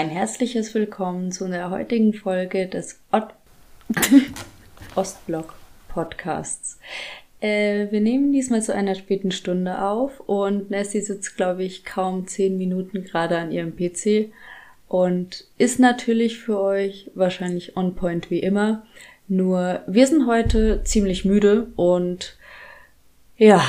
Ein herzliches Willkommen zu der heutigen Folge des Ot Ostblock Podcasts. Äh, wir nehmen diesmal zu einer späten Stunde auf und Nessie sitzt, glaube ich, kaum zehn Minuten gerade an ihrem PC und ist natürlich für euch wahrscheinlich on point wie immer. Nur wir sind heute ziemlich müde und ja.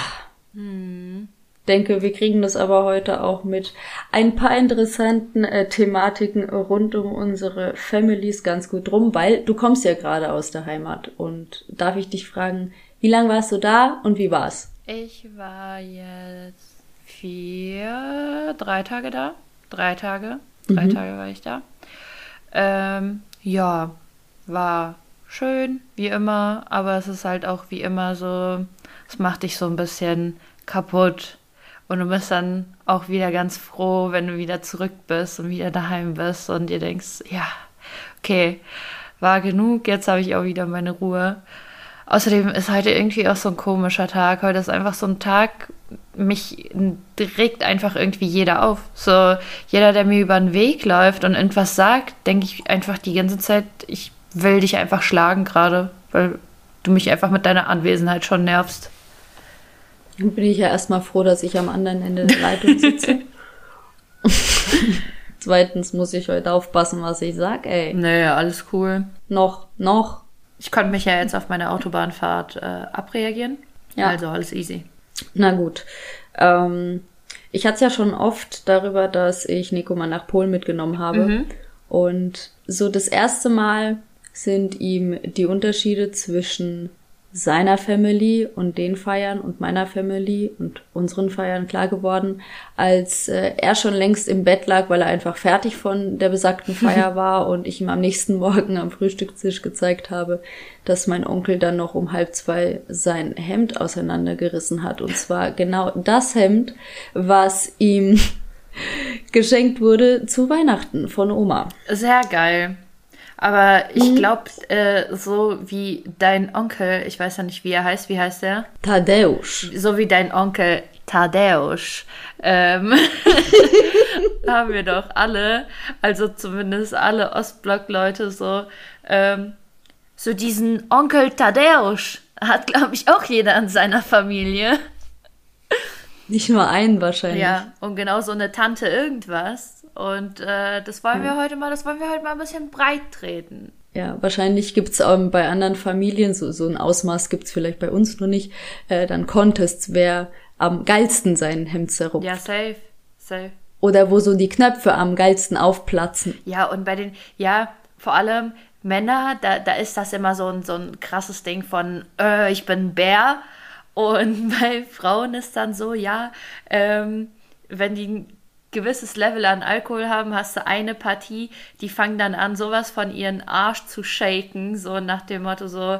Hm denke, wir kriegen das aber heute auch mit ein paar interessanten äh, Thematiken rund um unsere Families ganz gut rum, weil du kommst ja gerade aus der Heimat und darf ich dich fragen, wie lange warst du da und wie war's? Ich war jetzt vier, drei Tage da. Drei Tage. Drei mhm. Tage war ich da. Ähm, ja, war schön, wie immer, aber es ist halt auch wie immer so, es macht dich so ein bisschen kaputt und du bist dann auch wieder ganz froh, wenn du wieder zurück bist und wieder daheim bist und dir denkst, ja, okay, war genug, jetzt habe ich auch wieder meine Ruhe. Außerdem ist heute irgendwie auch so ein komischer Tag. Heute ist einfach so ein Tag, mich regt einfach irgendwie jeder auf. So, jeder, der mir über den Weg läuft und irgendwas sagt, denke ich einfach die ganze Zeit, ich will dich einfach schlagen gerade, weil du mich einfach mit deiner Anwesenheit schon nervst. Dann bin ich ja erstmal froh, dass ich am anderen Ende der Leitung sitze. Zweitens muss ich heute aufpassen, was ich sag, ey. Naja, alles cool. Noch, noch. Ich konnte mich ja jetzt auf meine Autobahnfahrt äh, abreagieren. Ja. Also alles easy. Na gut. Ähm, ich hatte es ja schon oft darüber, dass ich Nico mal nach Polen mitgenommen habe. Mhm. Und so das erste Mal sind ihm die Unterschiede zwischen seiner Family und den Feiern und meiner Family und unseren Feiern klar geworden, als äh, er schon längst im Bett lag, weil er einfach fertig von der besagten Feier war und ich ihm am nächsten Morgen am Frühstückstisch gezeigt habe, dass mein Onkel dann noch um halb zwei sein Hemd auseinandergerissen hat. Und zwar genau das Hemd, was ihm geschenkt wurde zu Weihnachten von Oma. Sehr geil. Aber ich mhm. glaube, äh, so wie dein Onkel, ich weiß ja nicht, wie er heißt, wie heißt er? Tadeusz. So wie dein Onkel Tadeusz. Ähm, haben wir doch alle, also zumindest alle Ostblock-Leute so, ähm, so diesen Onkel Tadeusz hat, glaube ich, auch jeder in seiner Familie. Nicht nur einen wahrscheinlich. Ja, und genau so eine Tante irgendwas. Und äh, das wollen wir heute mal, das wollen wir heute mal ein bisschen breit treten. Ja, wahrscheinlich gibt's ähm, bei anderen Familien, so, so ein Ausmaß gibt's vielleicht bei uns nur nicht, äh, dann Contests, wer am geilsten seinen Hemd zerrupft. Ja, safe, safe. Oder wo so die Knöpfe am geilsten aufplatzen. Ja, und bei den, ja, vor allem Männer, da, da ist das immer so ein, so ein krasses Ding von, äh, ich bin Bär. Und bei Frauen ist dann so, ja, ähm, wenn die gewisses Level an Alkohol haben, hast du eine Partie, die fangen dann an, sowas von ihren Arsch zu shaken, so nach dem Motto so,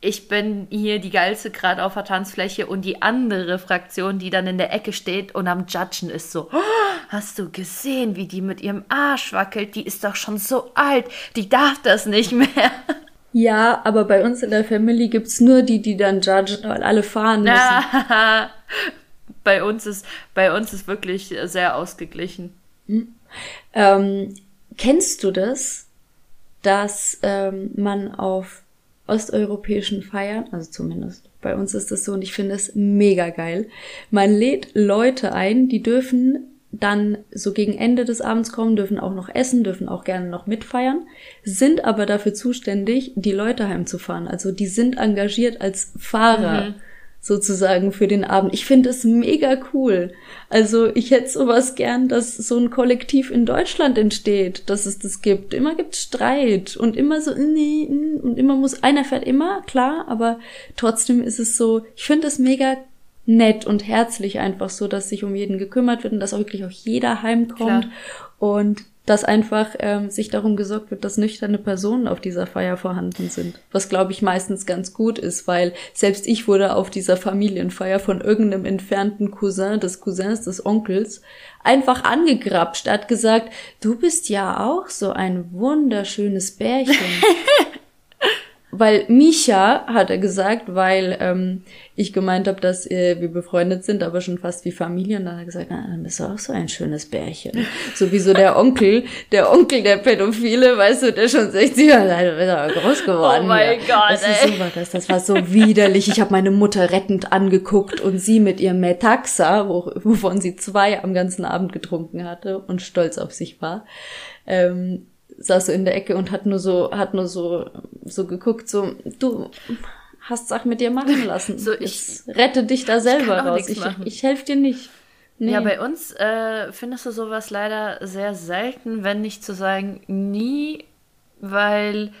ich bin hier die geilste gerade auf der Tanzfläche und die andere Fraktion, die dann in der Ecke steht und am Judgen ist so, oh, hast du gesehen, wie die mit ihrem Arsch wackelt? Die ist doch schon so alt, die darf das nicht mehr. Ja, aber bei uns in der Family gibt's nur die, die dann judgen, weil alle fahren müssen. Bei uns ist, bei uns ist wirklich sehr ausgeglichen. Hm. Ähm, kennst du das, dass ähm, man auf osteuropäischen Feiern, also zumindest bei uns ist das so und ich finde es mega geil, man lädt Leute ein, die dürfen dann so gegen Ende des Abends kommen, dürfen auch noch essen, dürfen auch gerne noch mitfeiern, sind aber dafür zuständig, die Leute heimzufahren. Also die sind engagiert als Fahrer. Mhm sozusagen für den Abend. Ich finde es mega cool. Also ich hätte sowas gern, dass so ein Kollektiv in Deutschland entsteht, dass es das gibt. Immer gibt Streit und immer so, nee, und immer muss, einer fährt immer, klar, aber trotzdem ist es so, ich finde es mega nett und herzlich einfach so, dass sich um jeden gekümmert wird und dass auch wirklich auch jeder heimkommt. Klar. Und dass einfach ähm, sich darum gesorgt wird, dass nüchterne Personen auf dieser Feier vorhanden sind. Was, glaube ich, meistens ganz gut ist, weil selbst ich wurde auf dieser Familienfeier von irgendeinem entfernten Cousin, des Cousins, des Onkels, einfach angegrapscht. Hat gesagt, du bist ja auch so ein wunderschönes Bärchen. weil Micha, hat er gesagt, weil ähm, ich gemeint habe, dass äh, wir befreundet sind, aber schon fast wie Familie. Und dann hat er gesagt, na, dann bist du auch so ein schönes Bärchen. Sowieso der Onkel, der Onkel der Pädophile, weißt du, der schon 60 Jahre alt ist, aber groß geworden. Oh mein ja. Gott, das ey. Ist so, das, das war so widerlich. Ich habe meine Mutter rettend angeguckt und sie mit ihrem Metaxa, wo, wovon sie zwei am ganzen Abend getrunken hatte und stolz auf sich war. Ähm, saß so in der Ecke und hat nur so, hat nur so, so geguckt, so, du hast Sachen mit dir machen lassen. So, ich- Jetzt rette dich da selber auch raus. Ich, ich helfe dir nicht. Nee. Ja, bei uns äh, findest du sowas leider sehr selten, wenn nicht zu sagen nie, weil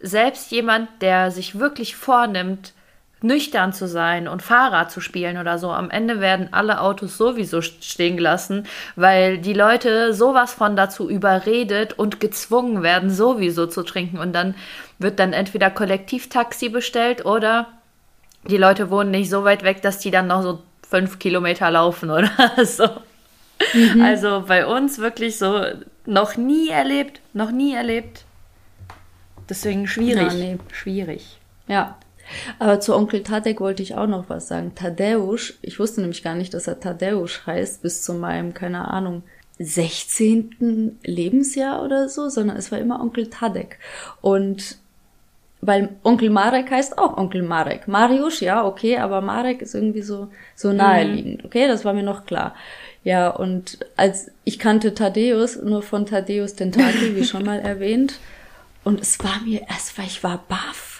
selbst jemand, der sich wirklich vornimmt, nüchtern zu sein und Fahrrad zu spielen oder so, am Ende werden alle Autos sowieso stehen gelassen, weil die Leute sowas von dazu überredet und gezwungen werden, sowieso zu trinken. Und dann wird dann entweder Kollektivtaxi bestellt oder die Leute wohnen nicht so weit weg, dass die dann noch so fünf Kilometer laufen oder so. Also bei uns wirklich so noch nie erlebt, noch nie erlebt. Deswegen schwierig. Ja, nee. Schwierig. Ja. Aber zu Onkel Tadek wollte ich auch noch was sagen. Tadeusz, ich wusste nämlich gar nicht, dass er Tadeusz heißt, bis zu meinem, keine Ahnung, 16. Lebensjahr oder so, sondern es war immer Onkel Tadek. Und weil Onkel Marek heißt auch Onkel Marek. Mariusz, ja, okay, aber Marek ist irgendwie so, so naheliegend. Okay, das war mir noch klar. Ja, und als ich kannte Thaddeus nur von Thaddeus Tentakel, wie schon mal erwähnt. Und es war mir erst, weil ich war baff.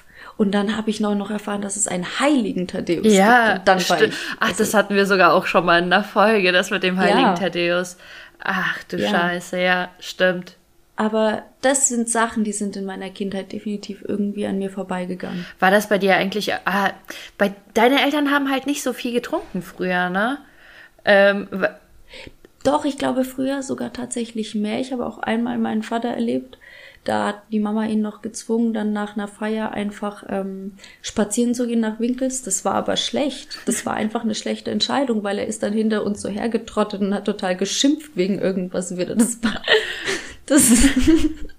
Und dann habe ich noch, noch erfahren, dass es einen heiligen Thaddeus Ja, gibt. Und dann war stimmt. ich, Ach, also, das hatten wir sogar auch schon mal in der Folge, das mit dem heiligen Ja. Thaddeus. Ach du Ja. Scheiße, ja, stimmt. aber das sind Sachen, die sind in meiner Kindheit definitiv irgendwie an mir vorbeigegangen. War das bei dir eigentlich, ah, bei, deine Eltern haben halt nicht so viel getrunken früher, ne? Ähm, Doch, ich glaube früher sogar tatsächlich mehr. Ich habe auch einmal meinen Vater erlebt. Da hat die Mama ihn noch gezwungen, dann nach einer Feier einfach ähm, spazieren zu gehen nach Winkels. Das war aber schlecht. Das war einfach eine schlechte Entscheidung, weil er ist dann hinter uns so hergetrottet und hat total geschimpft wegen irgendwas wieder. Das war das.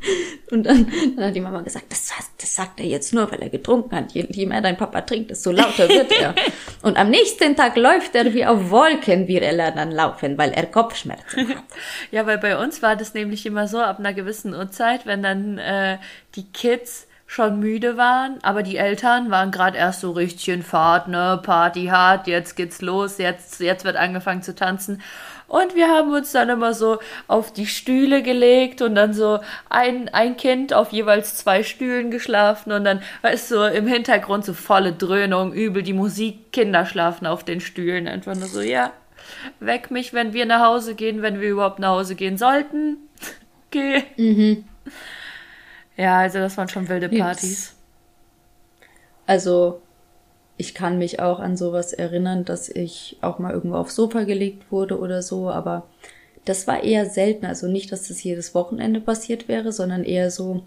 Und dann, dann hat die Mama gesagt, das, das sagt er jetzt nur, weil er getrunken hat. Je, je mehr dein Papa trinkt, desto lauter wird er. Und am nächsten Tag läuft er wie auf Wolken, wie er lernen laufen, weil er Kopfschmerzen hat. Ja, weil bei uns war das nämlich immer so, ab einer gewissen Uhrzeit, wenn dann äh, die Kids schon müde waren, aber die Eltern waren gerade erst so richtig in Fahrt, ne, Party hart, jetzt geht's los, jetzt, jetzt wird angefangen zu tanzen. Und wir haben uns dann immer so auf die Stühle gelegt und dann so ein, ein Kind auf jeweils zwei Stühlen geschlafen und dann du, so im Hintergrund so volle Dröhnung, übel die Musik, Kinder schlafen auf den Stühlen. Einfach nur so, ja, weck mich, wenn wir nach Hause gehen, wenn wir überhaupt nach Hause gehen sollten. Okay. Ja, also das waren schon wilde. Partys. Also, ich kann mich auch an sowas erinnern, dass ich auch mal irgendwo aufs Sofa gelegt wurde oder so, aber das war eher selten. Also nicht, dass das jedes Wochenende passiert wäre, sondern eher so,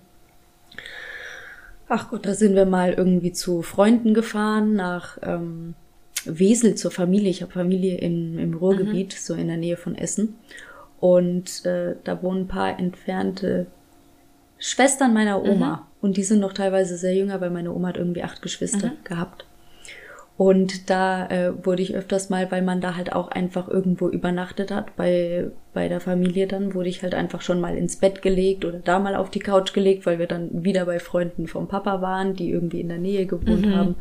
ach Gott, da sind wir mal irgendwie zu Freunden gefahren, nach ähm, Wesel zur Familie. Ich habe Familie in, im Ruhrgebiet, so in der Nähe von Essen. Und äh, da wohnen ein paar entfernte Schwestern meiner Oma. Und die sind noch teilweise sehr jünger, weil meine Oma hat irgendwie acht Geschwister gehabt. Und da äh, wurde ich öfters mal, weil man da halt auch einfach irgendwo übernachtet hat, bei, bei der Familie dann, wurde ich halt einfach schon mal ins Bett gelegt oder da mal auf die Couch gelegt, weil wir dann wieder bei Freunden vom Papa waren, die irgendwie in der Nähe gewohnt haben.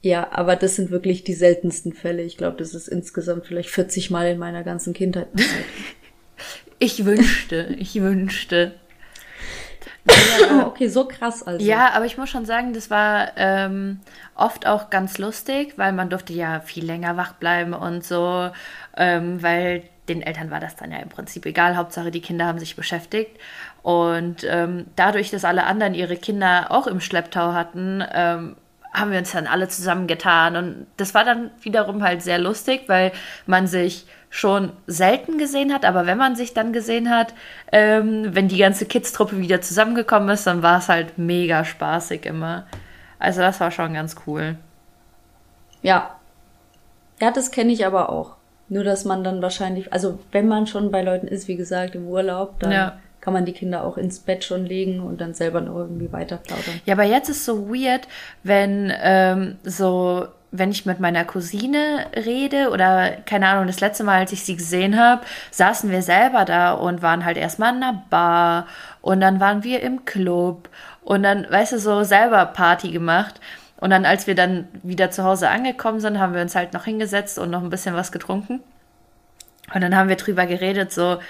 Ja, aber das sind wirklich die seltensten Fälle. Ich glaube, das ist insgesamt vielleicht 40 Mal in meiner ganzen Kindheit passiert. Ich wünschte, ich wünschte. Ja, okay, so krass also. Ja, aber ich muss schon sagen, das war ähm, oft auch ganz lustig, weil man durfte ja viel länger wach bleiben und so, ähm, weil den Eltern war das dann ja im Prinzip egal. Hauptsache, die Kinder haben sich beschäftigt. Und ähm, dadurch, dass alle anderen ihre Kinder auch im Schlepptau hatten, ähm, haben wir uns dann alle zusammengetan. Und das war dann wiederum halt sehr lustig, weil man sich schon selten gesehen hat, aber wenn man sich dann gesehen hat, ähm, wenn die ganze Kids-Truppe wieder zusammengekommen ist, dann war es halt mega spaßig immer. Also das war schon ganz cool. Ja. Ja, das kenne ich aber auch. Nur, dass man dann wahrscheinlich, also wenn man schon bei Leuten ist, wie gesagt, im Urlaub, dann Ja. kann man die Kinder auch ins Bett schon legen und dann selber noch irgendwie weiter plaudern. Ja, aber jetzt ist so weird, wenn ähm, so, wenn ich mit meiner Cousine rede oder keine Ahnung, das letzte Mal, als ich sie gesehen habe, saßen wir selber da und waren halt erstmal in einer Bar und dann waren wir im Club und dann, weißt du, so selber Party gemacht. Und dann, als wir dann wieder zu Hause angekommen sind, haben wir uns halt noch hingesetzt und noch ein bisschen was getrunken. Und dann haben wir drüber geredet, so,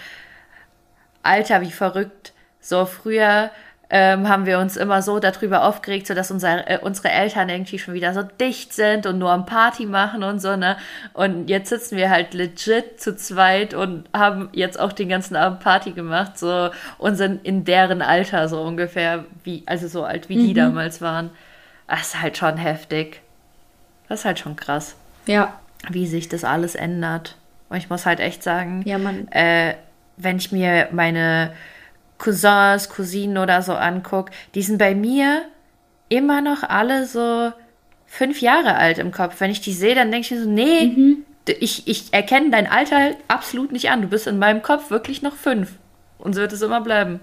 Alter, wie verrückt. So früher ähm, haben wir uns immer so darüber aufgeregt, so dass unser, äh, unsere Eltern irgendwie schon wieder so dicht sind und nur am Party machen und so, ne? Und jetzt sitzen wir halt legit zu zweit und haben jetzt auch den ganzen Abend Party gemacht, so und sind in deren Alter so ungefähr, wie, also so alt wie die damals waren. Das ist halt schon heftig. Das ist halt schon krass, Ja, wie sich das alles ändert. Und ich muss halt echt sagen, ja, man, äh, wenn ich mir meine Cousins, Cousinen oder so angucke, die sind bei mir immer noch alle so fünf Jahre alt im Kopf. Wenn ich die sehe, dann denke ich mir so, nee, d- ich, ich erkenne dein Alter absolut nicht an. Du bist in meinem Kopf wirklich noch fünf. Und so wird es immer bleiben.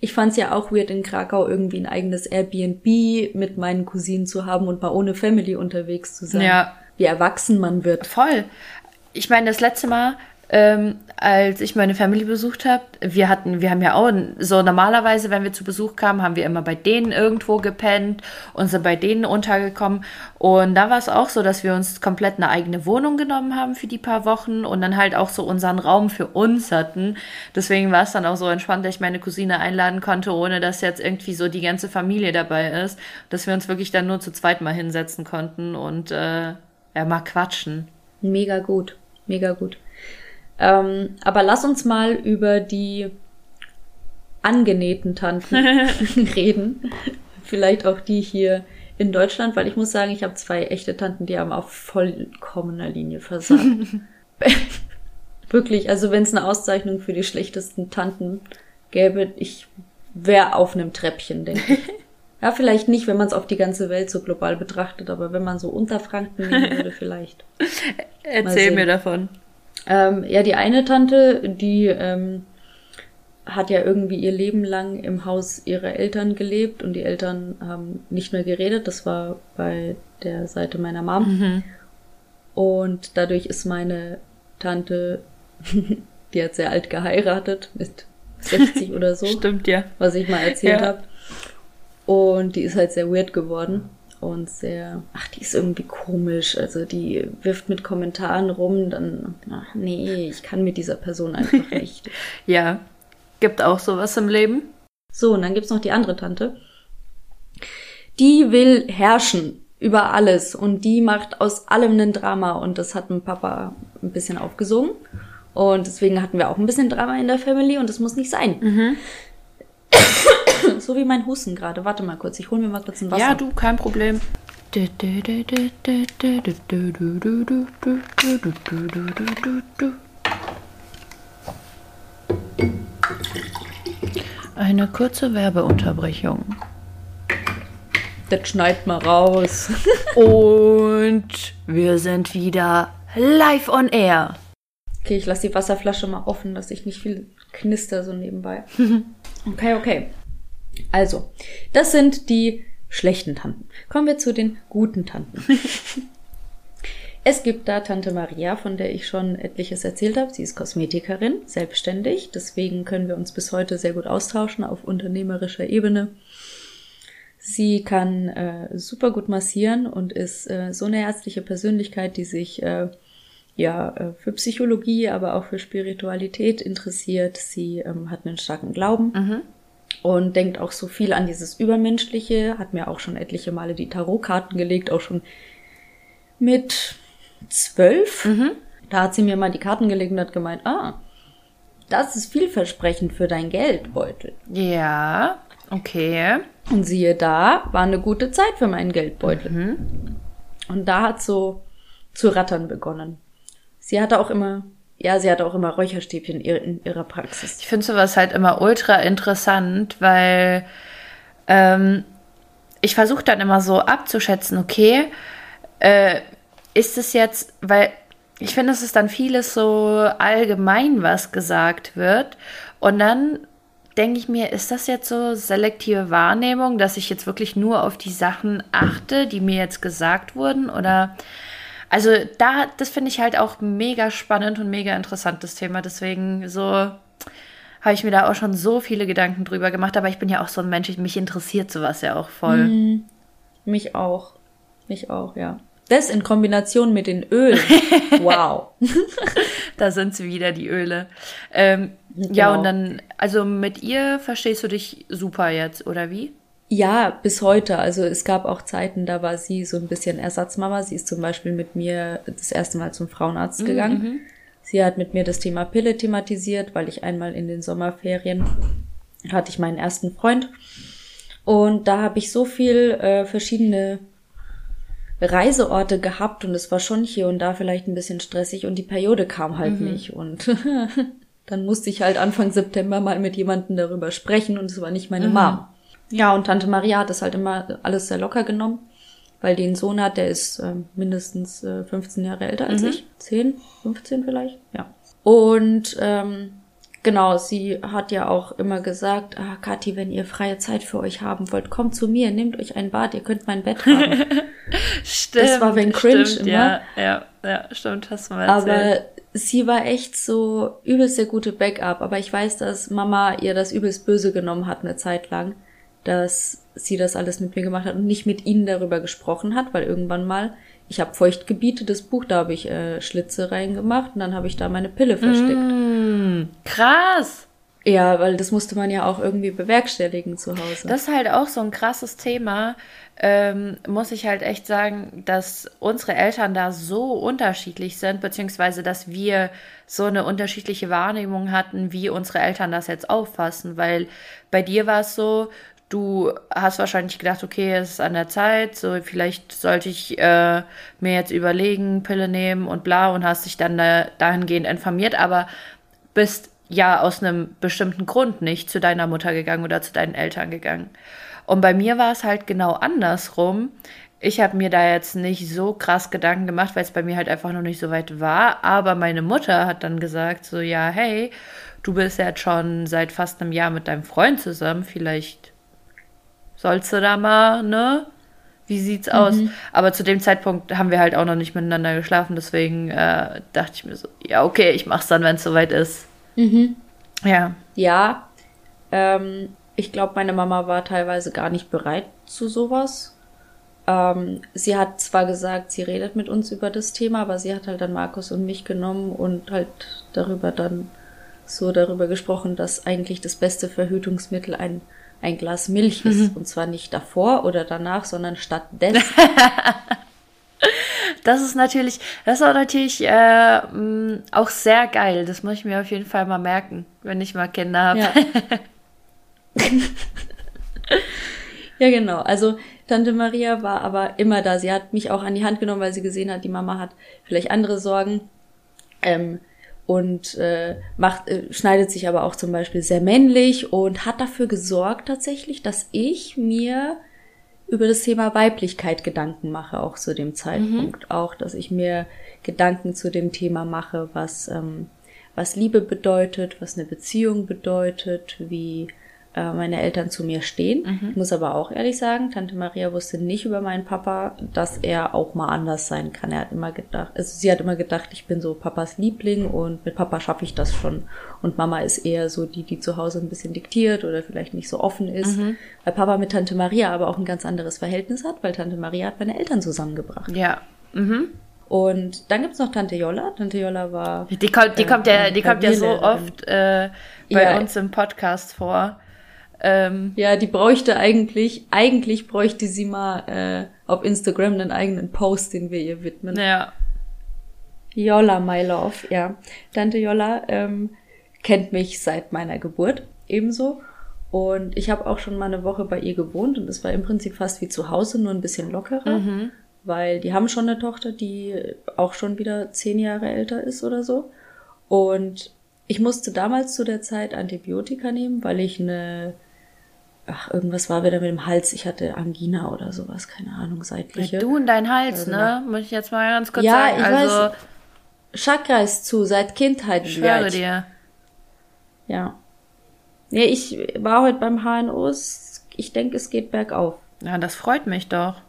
ich fand's ja auch weird in Krakau irgendwie ein eigenes Airbnb mit meinen Cousinen zu haben und mal ohne Family unterwegs zu sein. Ja. Wie erwachsen man wird. Voll. Ich meine, das letzte Mal, ähm, als ich meine Family besucht habe, wir hatten, wir haben ja auch so normalerweise, wenn wir zu Besuch kamen, haben wir immer bei denen irgendwo gepennt und sind bei denen untergekommen. Und da war es auch so, dass wir uns komplett eine eigene Wohnung genommen haben für die paar Wochen und dann halt auch so unseren Raum für uns hatten. Deswegen war es dann auch so entspannt, dass ich meine Cousine einladen konnte, ohne dass jetzt irgendwie so die ganze Familie dabei ist, dass wir uns wirklich dann nur zu zweit mal hinsetzen konnten und äh, ja, mal quatschen. Mega gut, mega gut. Ähm, aber lass uns mal über die angenähten Tanten reden. Vielleicht auch die hier in Deutschland, weil ich muss sagen, ich habe zwei echte Tanten, die haben auf vollkommener Linie versagt. Wirklich, also wenn es eine Auszeichnung für die schlechtesten Tanten gäbe, ich wäre auf einem Treppchen, denke ich. Ja, vielleicht nicht, wenn man es auf die ganze Welt so global betrachtet, aber wenn man so Unterfranken nehmen würde, vielleicht. Erzähl mir davon. Ähm, ja, die eine Tante, die ähm, hat ja irgendwie ihr Leben lang im Haus ihrer Eltern gelebt und die Eltern haben nicht mehr geredet. Das war bei der Seite meiner Mom. Und dadurch ist meine Tante, die hat sehr alt geheiratet, mit 60 oder so Stimmt ja. was ich mal erzählt Ja. habe. Und die ist halt sehr weird geworden und sehr, ach, die ist irgendwie komisch. Also die wirft mit Kommentaren rum, dann, ach nee, ich kann mit dieser Person einfach nicht. Ja. Gibt auch sowas im Leben. So, und dann gibt's noch die andere Tante. Die will herrschen über alles und die macht aus allem ein Drama und das hat mein Papa ein bisschen aufgesogen. Und deswegen hatten wir auch ein bisschen Drama in der Family und das muss nicht sein. so wie mein Husten gerade. Warte mal kurz, ich hole mir mal kurz ein Wasser. Ja, du, kein Problem. Eine kurze Werbeunterbrechung. Das schneidet mal raus. Und wir sind wieder live on air. Okay, ich lasse die Wasserflasche mal offen, dass ich nicht viel knister so nebenbei. Okay, okay. Also, das sind die schlechten Tanten. Kommen wir zu den guten Tanten. Es gibt da Tante Maria, von der ich schon etliches erzählt habe. Sie ist Kosmetikerin, selbstständig. Deswegen können wir uns bis heute sehr gut austauschen auf unternehmerischer Ebene. Sie kann äh, super gut massieren und ist äh, so eine herzliche Persönlichkeit, die sich äh, ja äh, für Psychologie, aber auch für Spiritualität interessiert. Sie ähm, hat einen starken Glauben und denkt auch so viel an dieses Übermenschliche. Hat mir auch schon etliche Male die Tarotkarten gelegt, auch schon mit zwölf. Da hat sie mir mal die Karten gelegt und hat gemeint, ah, das ist vielversprechend für dein Geldbeutel. Ja, okay. Und siehe da, war eine gute Zeit für meinen Geldbeutel. Und da hat so zu rattern begonnen. Sie hatte auch immer, ja, sie hatte auch immer Räucherstäbchen in ihrer- in ihrer Praxis. Ich finde sowas halt immer ultra interessant, weil ähm, ich versuche dann immer so abzuschätzen, okay, äh, ist es jetzt, weil ich finde, es ist dann vieles so allgemein, was gesagt wird. Und dann denke ich mir, ist das jetzt so selektive Wahrnehmung, dass ich jetzt wirklich nur auf die Sachen achte, die mir jetzt gesagt wurden? Oder also da, das finde ich halt auch mega spannend und mega interessant, das Thema. Deswegen so habe ich mir da auch schon so viele Gedanken drüber gemacht. Aber ich bin ja auch so ein Mensch, mich interessiert sowas ja auch voll. Mhm. Mich auch. Mich auch, ja. Das in Kombination mit den Ölen. Wow. da sind sie wieder, die Öle. Ähm, genau. Ja, und dann, also mit ihr verstehst du dich super jetzt, oder wie? Ja, bis heute. Also es gab auch Zeiten, da war sie so ein bisschen Ersatzmama. Sie ist zum Beispiel mit mir das erste Mal zum Frauenarzt mhm, gegangen. Mhm. Sie hat mit mir das Thema Pille thematisiert, weil ich einmal in den Sommerferien hatte ich meinen ersten Freund. Und da habe ich so viel äh, verschiedene Reiseorte gehabt und es war schon hier und da vielleicht ein bisschen stressig und die Periode kam halt mhm. nicht und dann musste ich halt Anfang September mal mit jemandem darüber sprechen und es war nicht meine mhm. Mom. Ja, und Tante Maria hat das halt immer alles sehr locker genommen, weil die einen Sohn hat, der ist äh, mindestens äh, 15 Jahre älter als mhm. ich. 10, 15 vielleicht, ja. Und ähm, Genau, sie hat ja auch immer gesagt, ah, Kathi, wenn ihr freie Zeit für euch haben wollt, kommt zu mir, nehmt euch ein Bad, ihr könnt mein Bett haben. stimmt. Das war wenn cringe stimmt, immer. Ja, ja, ja, stimmt, hast du mal erzählt. Aber sie war echt so übelst der gute Backup. Aber ich weiß, dass Mama ihr das übelst böse genommen hat eine Zeit lang, dass sie das alles mit mir gemacht hat und nicht mit ihnen darüber gesprochen hat, weil irgendwann mal ich habe Feuchtgebiete, das Buch, da habe ich äh, Schlitze reingemacht und dann habe ich da meine Pille versteckt. Mm, krass. Ja, weil das musste man ja auch irgendwie bewerkstelligen zu Hause. Das ist halt auch so ein krasses Thema. Ähm, muss ich halt echt sagen, dass unsere Eltern da so unterschiedlich sind, beziehungsweise dass wir so eine unterschiedliche Wahrnehmung hatten, wie unsere Eltern das jetzt auffassen. Weil bei dir war es so, Du hast wahrscheinlich gedacht, okay, es ist an der Zeit, so vielleicht sollte ich äh, mir jetzt überlegen, Pille nehmen und bla und hast dich dann da, dahingehend informiert, aber bist ja aus einem bestimmten Grund nicht zu deiner Mutter gegangen oder zu deinen Eltern gegangen. Und bei mir war es halt genau andersrum. Ich habe mir da jetzt nicht so krass Gedanken gemacht, weil es bei mir halt einfach noch nicht so weit war. Aber meine Mutter hat dann gesagt, so ja, hey, du bist jetzt schon seit fast einem Jahr mit deinem Freund zusammen, vielleicht sollst du da mal, ne? Wie sieht's aus? Mhm. Aber zu dem Zeitpunkt haben wir halt auch noch nicht miteinander geschlafen, deswegen äh, dachte ich mir so, ja, okay, ich mach's dann, wenn es soweit ist. Mhm. Ja. Ja. Ähm, ich glaube, meine Mama war teilweise gar nicht bereit zu sowas. Ähm, sie hat zwar gesagt, sie redet mit uns über das Thema, aber sie hat halt dann Markus und mich genommen und halt darüber dann so darüber gesprochen, dass eigentlich das beste Verhütungsmittel ein ein Glas Milch ist. Mhm. Und zwar nicht davor oder danach, sondern stattdessen. das ist natürlich, das ist auch natürlich äh, auch sehr geil. Das muss ich mir auf jeden Fall mal merken, wenn ich mal Kinder habe. Ja. ja, genau. Also Tante Maria war aber immer da. Sie hat mich auch an die Hand genommen, weil sie gesehen hat, die Mama hat vielleicht andere Sorgen. Ähm, und äh, macht, äh, schneidet sich aber auch zum Beispiel sehr männlich und hat dafür gesorgt tatsächlich, dass ich mir über das Thema Weiblichkeit Gedanken mache, auch zu dem Zeitpunkt. Mhm. Auch, dass ich mir Gedanken zu dem Thema mache, was, ähm, was Liebe bedeutet, was eine Beziehung bedeutet, wie äh, meine Eltern zu mir stehen. Mhm. Ich muss aber auch ehrlich sagen, Tante Maria wusste nicht über meinen Papa, dass er auch mal anders sein kann. Er hat immer gedacht, also sie hat immer gedacht, ich bin so Papas Liebling und mit Papa schaffe ich das schon. Und Mama ist eher so die, die zu Hause ein bisschen diktiert oder vielleicht nicht so offen ist. Mhm. Weil Papa mit Tante Maria aber auch ein ganz anderes Verhältnis hat, weil Tante Maria hat meine Eltern zusammengebracht. Ja. Mhm. Und dann gibt's noch Tante Jolla. Tante Jolla war. Die kommt, die äh, kommt ja, die kommt ja so oft äh, bei ja. uns im Podcast vor. Ähm, ja, die bräuchte eigentlich, eigentlich bräuchte sie mal äh, auf Instagram einen eigenen Post, den wir ihr widmen. Ja. Jolla, my love, ja. Tante Jolla ähm, kennt mich seit meiner Geburt ebenso. Und ich habe auch schon mal eine Woche bei ihr gewohnt und es war im Prinzip fast wie zu Hause, nur ein bisschen lockerer. Mhm. Weil die haben schon eine Tochter, die auch schon wieder zehn Jahre älter ist oder so. Und ich musste damals zu der Zeit Antibiotika nehmen, weil ich eine ach, irgendwas war wieder mit dem Hals. Ich hatte Angina oder sowas, keine Ahnung, seitliche. Du und dein Hals, also, ne? Muss ich jetzt mal ganz kurz ja, sagen. Ich also, weiß, Chakra ist zu, seit Kindheit. Ich schwöre dir. Ja. Nee, ich war heute beim HNO. Ich denke, es geht bergauf. Ja, das freut mich doch.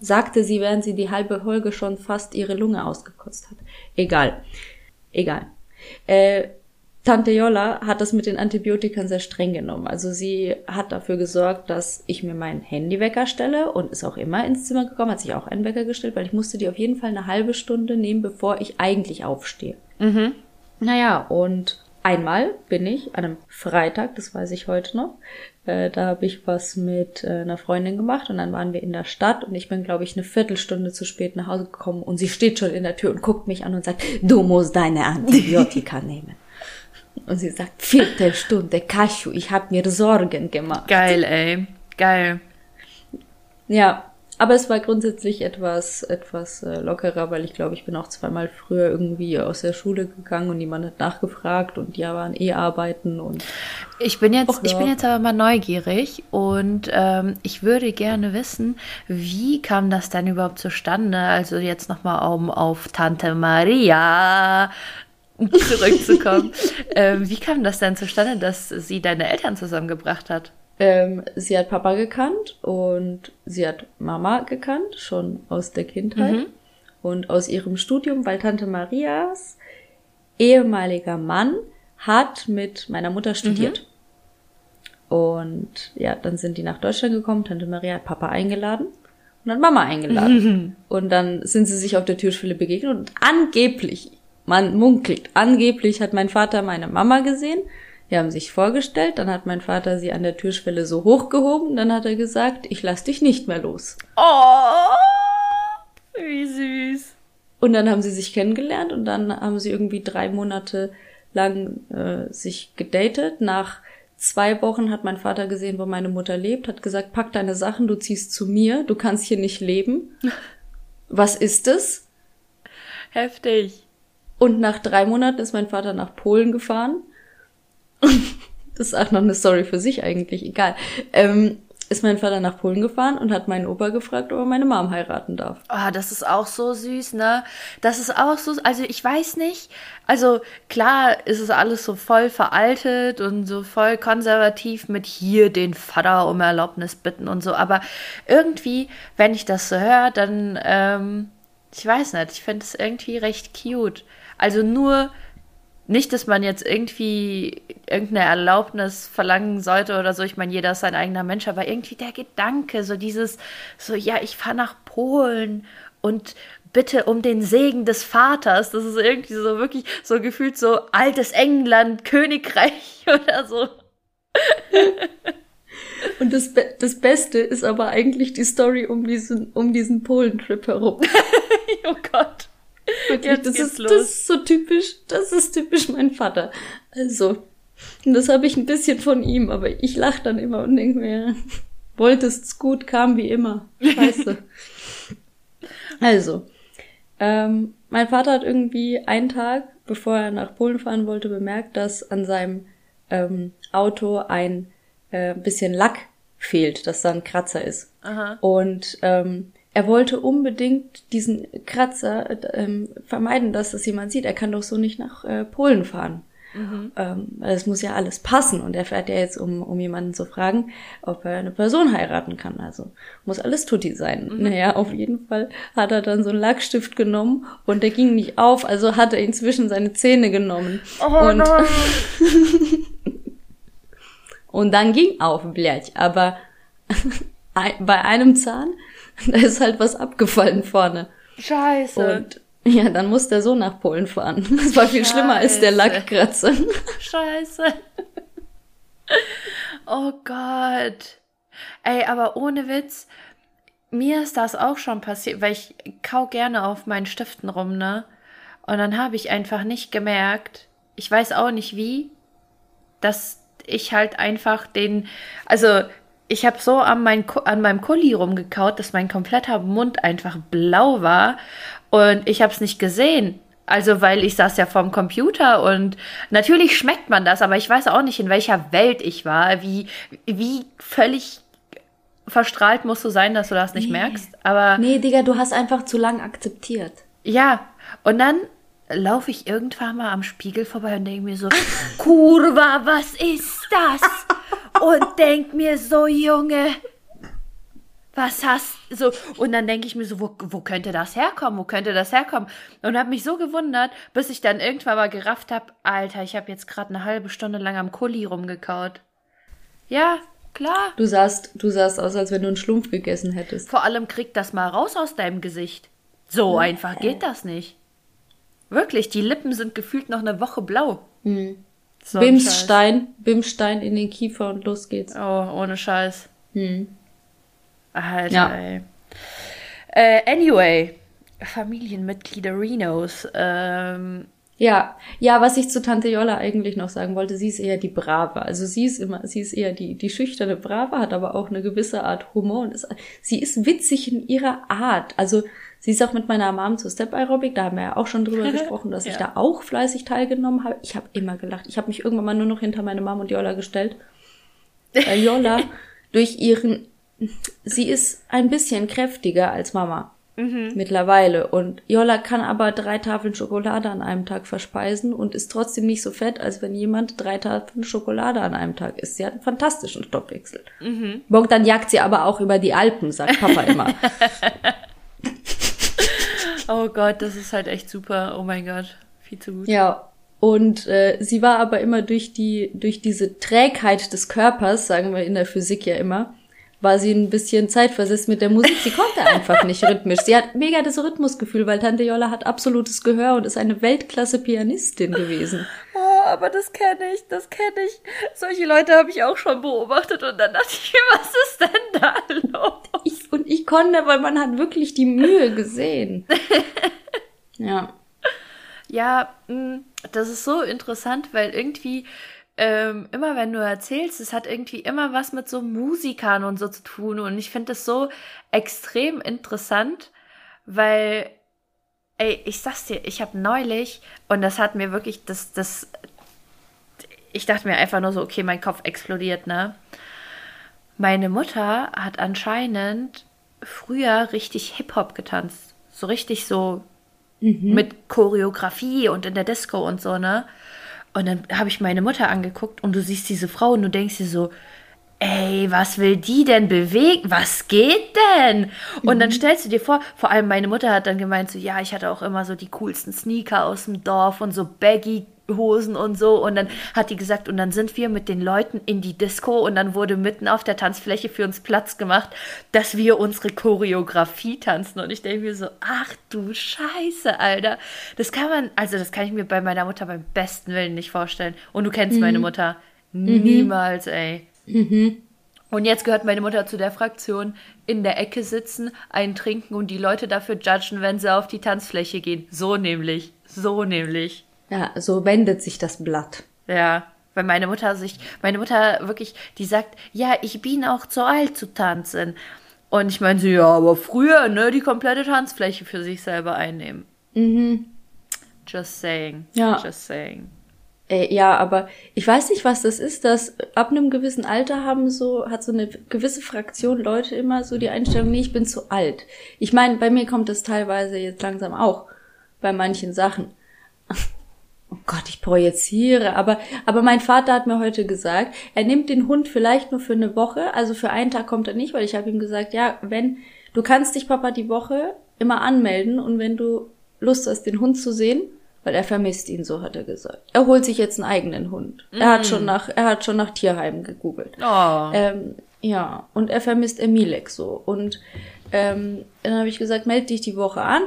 Sagte sie, während sie die halbe Folge schon fast ihre Lunge ausgekotzt hat. Egal. Egal. Äh, Tante Jolla hat das mit den Antibiotikern sehr streng genommen. Also sie hat dafür gesorgt, dass ich mir meinen Handywecker stelle und ist auch immer ins Zimmer gekommen, hat sich auch einen Wecker gestellt, weil ich musste die auf jeden Fall eine halbe Stunde nehmen, bevor ich eigentlich aufstehe. Mhm. Naja, und einmal bin ich an einem Freitag, das weiß ich heute noch, äh, da habe ich was mit äh, einer Freundin gemacht und dann waren wir in der Stadt und ich bin, glaube ich, eine Viertelstunde zu spät nach Hause gekommen und sie steht schon in der Tür und guckt mich an und sagt, du musst deine Antibiotika nehmen. Und sie sagt, Viertelstunde, Kaschu, ich habe mir Sorgen gemacht. Geil, ey. Geil. Ja, aber es war grundsätzlich etwas, etwas äh, lockerer, weil ich glaube, ich bin auch zweimal früher irgendwie aus der Schule gegangen und niemand hat nachgefragt und die waren eh arbeiten und Ich bin jetzt, ich bin jetzt aber mal neugierig und ähm, ich würde gerne wissen, wie kam das denn überhaupt zustande? Also jetzt nochmal um auf Tante Maria zurückzukommen. ähm, wie kam das denn zustande, dass sie deine Eltern zusammengebracht hat? Ähm, sie hat Papa gekannt und sie hat Mama gekannt, schon aus der Kindheit Mhm. und aus ihrem Studium, weil Tante Marias ehemaliger Mann hat mit meiner Mutter studiert. Und ja, dann sind die nach Deutschland gekommen, Tante Maria hat Papa eingeladen und hat Mama eingeladen. Und dann sind sie sich auf der Türschwelle begegnet und angeblich, man munkelt, angeblich hat mein Vater meine Mama gesehen. Die haben sich vorgestellt, dann hat mein Vater sie an der Türschwelle so hochgehoben, dann hat er gesagt, ich lass dich nicht mehr los. Oh, wie süß. Und dann haben sie sich kennengelernt und dann haben sie irgendwie drei Monate lang äh, sich gedatet. Nach zwei Wochen hat mein Vater gesehen, wo meine Mutter lebt, hat gesagt, pack deine Sachen, du ziehst zu mir, du kannst hier nicht leben. Was ist es? Heftig. Und nach drei Monaten ist mein Vater nach Polen gefahren. Das ist auch noch eine Story für sich eigentlich, egal. Ähm, ist mein Vater nach Polen gefahren und hat meinen Opa gefragt, ob er meine Mom heiraten darf. Oh, das ist auch so süß, ne? Das ist auch so, also ich weiß nicht, also klar ist es alles so voll veraltet und so voll konservativ mit hier den Vater um Erlaubnis bitten und so, aber irgendwie, wenn ich das so höre, dann, ähm, ich weiß nicht, ich finde es irgendwie recht cute. Also nur, nicht, dass man jetzt irgendwie irgendeine Erlaubnis verlangen sollte oder so. Ich meine, jeder ist sein eigener Mensch, aber irgendwie der Gedanke, so dieses, so, ja, ich fahre nach Polen und bitte um den Segen des Vaters. Das ist irgendwie so wirklich so gefühlt so altes England, Königreich oder so. Und das, Be das Beste ist aber eigentlich die Story um diesen, um diesen Polentrip herum. oh Gott. Wirklich, das, ist, los. das ist so typisch, das ist typisch mein Vater. Also, und das habe ich ein bisschen von ihm, aber ich lache dann immer und denke mir, wolltest's gut, kam wie immer. Scheiße. also, ähm, mein Vater hat irgendwie einen Tag, bevor er nach Polen fahren wollte, bemerkt, dass an seinem ähm, Auto ein äh, bisschen Lack fehlt, dass da ein Kratzer ist. Aha. Und ähm, er wollte unbedingt diesen Kratzer äh, ähm, vermeiden, dass das jemand sieht. Er kann doch so nicht nach äh, Polen fahren. Ähm, weil es muss ja alles passen. Und er fährt ja jetzt, um, um jemanden zu fragen, ob er eine Person heiraten kann. Also muss alles tutti sein. Naja, auf jeden Fall hat er dann so einen Lackstift genommen und der ging nicht auf. Also hat er inzwischen seine Zähne genommen. Oh und, nein. und dann ging auf, blech. Aber bei einem Zahn, da ist halt was abgefallen vorne. Scheiße. Und ja, dann muss der so nach Polen fahren. Das war viel schlimmer als der Scheiße. Lackkratzer. Scheiße. Oh Gott. Ey, aber ohne Witz, mir ist das auch schon passiert, weil ich kau gerne auf meinen Stiften rum, ne? Und dann habe ich einfach nicht gemerkt, ich weiß auch nicht wie, dass ich halt einfach den, also ich habe so an, mein, an meinem Kuli rumgekaut, dass mein kompletter Mund einfach blau war und ich habe es nicht gesehen. Also, weil ich saß ja vorm Computer und natürlich schmeckt man das, aber ich weiß auch nicht, in welcher Welt ich war, wie, wie völlig verstrahlt musst du sein, dass du das nicht merkst. Aber Nee, Digga, du hast einfach zu lang akzeptiert. ja, und dann laufe ich irgendwann mal am Spiegel vorbei und denke mir so, Kurva, was ist das? Und denk mir so, Junge, was hast so und dann denke ich mir so, wo, wo könnte das herkommen? Wo könnte das herkommen? Und habe mich so gewundert, bis ich dann irgendwann mal gerafft habe, Alter, ich habe jetzt gerade eine halbe Stunde lang am Kuli rumgekaut. Ja, klar. Du sahst, du sahst aus, als wenn du einen Schlumpf gegessen hättest. Vor allem krieg das mal raus aus deinem Gesicht. So einfach geht das nicht. Wirklich, die Lippen sind gefühlt noch eine Woche blau. Hm. So. Bimsstein, Bimsstein in den Kiefer und los geht's. Oh, ohne Scheiß. Hm. Alter, Ja. ey. Äh, anyway, Familienmitglieder Renos. Ähm, Ja, ja, was ich zu Tante Jolla eigentlich noch sagen wollte, sie ist eher die Brave. Also sie ist immer, sie ist eher die, die schüchterne Brave, hat aber auch eine gewisse Art Humor und ist, sie ist witzig in ihrer Art. Also sie ist auch mit meiner Mom zur Step Aerobic, da haben wir ja auch schon drüber gesprochen, dass ich Ja. da auch fleißig teilgenommen habe. Ich habe immer gelacht. Ich habe mich irgendwann mal nur noch hinter meine Mom und Jolla gestellt. Weil Jolla durch ihren, sie ist ein bisschen kräftiger als Mama mittlerweile. Und Jolla kann aber drei Tafeln Schokolade an einem Tag verspeisen und ist trotzdem nicht so fett, als wenn jemand drei Tafeln Schokolade an einem Tag isst. Sie hat einen fantastischen Stoffwechsel. Bogdan jagt sie aber auch über die Alpen, sagt Papa immer. oh Gott, das ist halt echt super. Oh mein Gott, viel zu gut. ja. Und äh, sie war aber immer durch die, durch diese Trägheit des Körpers, sagen wir in der Physik ja immer, war sie ein bisschen zeitversetzt mit der Musik. Sie konnte einfach nicht rhythmisch. Sie hat mega das Rhythmusgefühl, weil Tante Jolla hat absolutes Gehör und ist eine Weltklasse-Pianistin gewesen. Aber das kenne ich, das kenne ich. Solche Leute habe ich auch schon beobachtet und dann dachte ich was ist denn da los? Ich, und ich konnte, weil man hat wirklich die Mühe gesehen. Ja. Ja, mh, das ist so interessant, weil irgendwie ähm, immer wenn du erzählst, es hat irgendwie immer was mit so Musikern und so zu tun und ich finde das so extrem interessant, weil ey, ich sag's dir, ich habe neulich und das hat mir wirklich das das ich dachte mir einfach nur so, okay, mein Kopf explodiert, ne? Meine Mutter hat anscheinend früher richtig Hip-Hop getanzt. So richtig so mit Choreografie und in der Disco und so, ne? Und dann habe ich meine Mutter angeguckt und du siehst diese Frau und du denkst dir so, ey, was will die denn bewegen? Was geht denn? Und dann stellst du dir vor, vor allem meine Mutter hat dann gemeint, so, ja, ich hatte auch immer so die coolsten Sneaker aus dem Dorf und so baggy Hosen und so. Und dann hat die gesagt, und dann sind wir mit den Leuten in die Disco und dann wurde mitten auf der Tanzfläche für uns Platz gemacht, dass wir unsere Choreografie tanzen. Und ich denke mir so, ach du Scheiße, Alter. Das kann man, also das kann ich mir bei meiner Mutter beim besten Willen nicht vorstellen. Und du kennst meine Mutter. Niemals, ey. Und jetzt gehört meine Mutter zu der Fraktion, in der Ecke sitzen, einen trinken und die Leute dafür judgen, wenn sie auf die Tanzfläche gehen. So nämlich. So nämlich. Ja, so wendet sich das Blatt. Ja. Weil meine Mutter sich, meine Mutter wirklich, die sagt, ja, ich bin auch zu alt zu tanzen. Und ich meine so, ja, aber früher, ne, die komplette Tanzfläche für sich selber einnehmen. Just saying. Ja. Just saying. Äh, ja, aber ich weiß nicht, was das ist, dass ab einem gewissen Alter haben so, hat so eine gewisse Fraktion Leute immer so die Einstellung, nee, ich bin zu alt. Ich meine, bei mir kommt das teilweise jetzt langsam auch bei manchen Sachen. Oh Gott, ich projiziere, aber, aber mein Vater hat mir heute gesagt, er nimmt den Hund vielleicht nur für eine Woche, also für einen Tag kommt er nicht, weil ich habe ihm gesagt, ja, wenn, du kannst dich, Papa, die Woche immer anmelden und wenn du Lust hast, den Hund zu sehen, weil er vermisst ihn, so hat er gesagt. Er holt sich jetzt einen eigenen Hund. Er hat schon nach, er hat schon nach Tierheimen gegoogelt. Oh. Ähm, ja, und er vermisst Emilek so. Und ähm, dann habe ich gesagt, melde dich die Woche an.